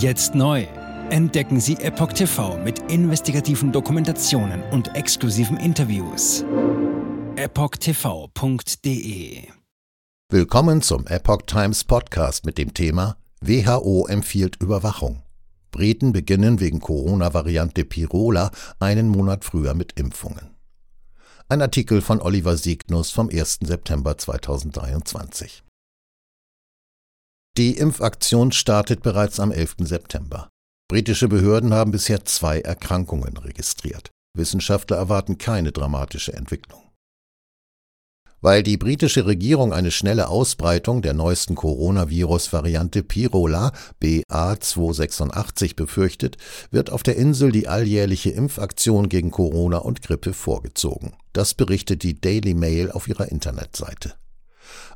Jetzt neu. Entdecken Sie Epoch TV mit investigativen Dokumentationen und exklusiven Interviews. EpochTV.de Willkommen zum Epoch Times Podcast mit dem Thema WHO empfiehlt Überwachung. Briten beginnen wegen Corona-Variante Pirola einen Monat früher mit Impfungen. Ein Artikel von Oliver Siegnus vom 1. September 2023. Die Impfaktion startet bereits am 11. September. Britische Behörden haben bisher zwei Erkrankungen registriert. Wissenschaftler erwarten keine dramatische Entwicklung. Weil die britische Regierung eine schnelle Ausbreitung der neuesten Coronavirus-Variante Pirola BA286 befürchtet, wird auf der Insel die alljährliche Impfaktion gegen Corona und Grippe vorgezogen. Das berichtet die Daily Mail auf ihrer Internetseite.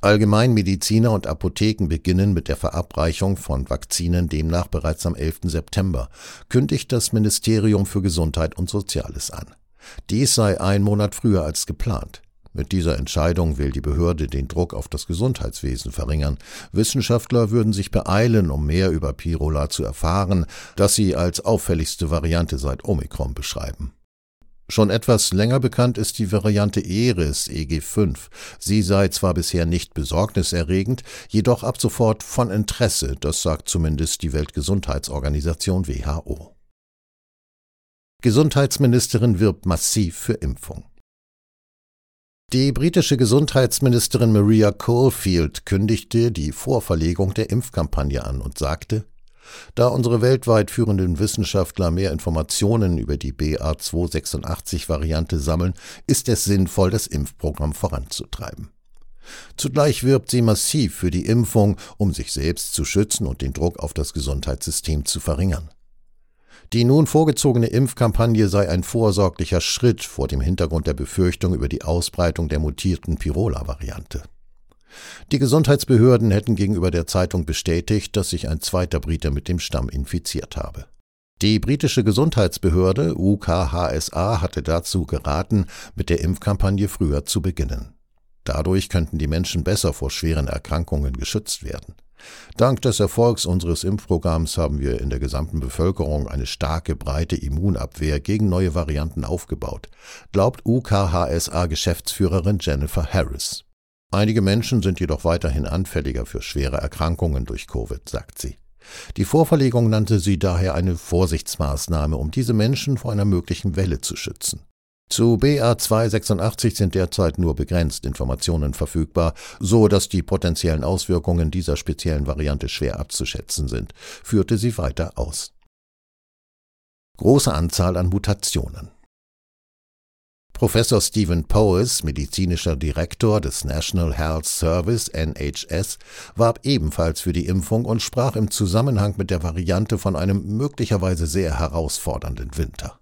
Allgemeinmediziner und Apotheken beginnen mit der Verabreichung von Vakzinen demnach bereits am 11. September, kündigt das Ministerium für Gesundheit und Soziales an. Dies sei ein Monat früher als geplant. Mit dieser Entscheidung will die Behörde den Druck auf das Gesundheitswesen verringern. Wissenschaftler würden sich beeilen, um mehr über Pirola zu erfahren, das sie als auffälligste Variante seit Omikron beschreiben. Schon etwas länger bekannt ist die Variante Eris EG5. Sie sei zwar bisher nicht besorgniserregend, jedoch ab sofort von Interesse, das sagt zumindest die Weltgesundheitsorganisation WHO. Gesundheitsministerin wirbt massiv für Impfung. Die britische Gesundheitsministerin Maria Caulfield kündigte die Vorverlegung der Impfkampagne an und sagte, da unsere weltweit führenden Wissenschaftler mehr Informationen über die BA286-Variante sammeln, ist es sinnvoll, das Impfprogramm voranzutreiben. Zugleich wirbt sie massiv für die Impfung, um sich selbst zu schützen und den Druck auf das Gesundheitssystem zu verringern. Die nun vorgezogene Impfkampagne sei ein vorsorglicher Schritt vor dem Hintergrund der Befürchtung über die Ausbreitung der mutierten Pirola-Variante. Die Gesundheitsbehörden hätten gegenüber der Zeitung bestätigt, dass sich ein zweiter Brite mit dem Stamm infiziert habe. Die britische Gesundheitsbehörde UKHSA hatte dazu geraten, mit der Impfkampagne früher zu beginnen. Dadurch könnten die Menschen besser vor schweren Erkrankungen geschützt werden. Dank des Erfolgs unseres Impfprogramms haben wir in der gesamten Bevölkerung eine starke, breite Immunabwehr gegen neue Varianten aufgebaut, glaubt UKHSA-Geschäftsführerin Jennifer Harris. Einige Menschen sind jedoch weiterhin anfälliger für schwere Erkrankungen durch Covid, sagt sie. Die Vorverlegung nannte sie daher eine Vorsichtsmaßnahme, um diese Menschen vor einer möglichen Welle zu schützen. Zu BA286 sind derzeit nur begrenzt Informationen verfügbar, so dass die potenziellen Auswirkungen dieser speziellen Variante schwer abzuschätzen sind, führte sie weiter aus. Große Anzahl an Mutationen. Professor Stephen Powes, medizinischer Direktor des National Health Service NHS, warb ebenfalls für die Impfung und sprach im Zusammenhang mit der Variante von einem möglicherweise sehr herausfordernden Winter.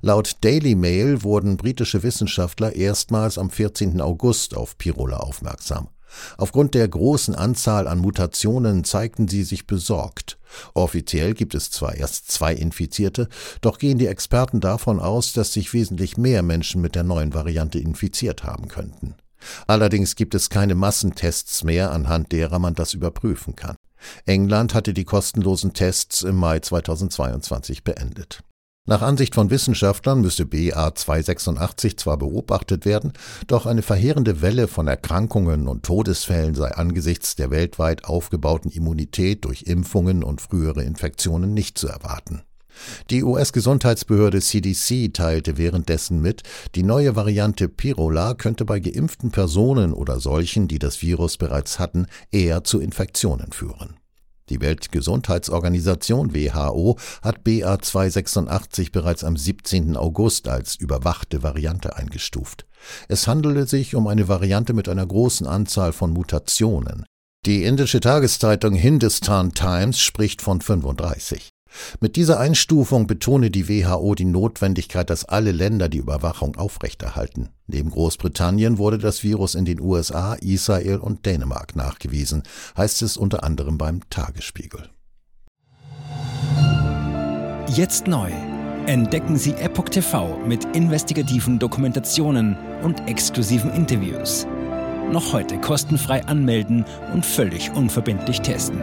Laut Daily Mail wurden britische Wissenschaftler erstmals am 14. August auf Pirola aufmerksam. Aufgrund der großen Anzahl an Mutationen zeigten sie sich besorgt. Offiziell gibt es zwar erst zwei Infizierte, doch gehen die Experten davon aus, dass sich wesentlich mehr Menschen mit der neuen Variante infiziert haben könnten. Allerdings gibt es keine Massentests mehr, anhand derer man das überprüfen kann. England hatte die kostenlosen Tests im Mai 2022 beendet. Nach Ansicht von Wissenschaftlern müsse BA286 zwar beobachtet werden, doch eine verheerende Welle von Erkrankungen und Todesfällen sei angesichts der weltweit aufgebauten Immunität durch Impfungen und frühere Infektionen nicht zu erwarten. Die US-Gesundheitsbehörde CDC teilte währenddessen mit, die neue Variante Pirola könnte bei geimpften Personen oder solchen, die das Virus bereits hatten, eher zu Infektionen führen. Die Weltgesundheitsorganisation WHO hat BA286 bereits am 17. August als überwachte Variante eingestuft. Es handelte sich um eine Variante mit einer großen Anzahl von Mutationen. Die indische Tageszeitung Hindustan Times spricht von 35. Mit dieser Einstufung betone die WHO die Notwendigkeit, dass alle Länder die Überwachung aufrechterhalten. Neben Großbritannien wurde das Virus in den USA, Israel und Dänemark nachgewiesen, heißt es unter anderem beim Tagesspiegel. Jetzt neu. Entdecken Sie Epoch TV mit investigativen Dokumentationen und exklusiven Interviews. Noch heute kostenfrei anmelden und völlig unverbindlich testen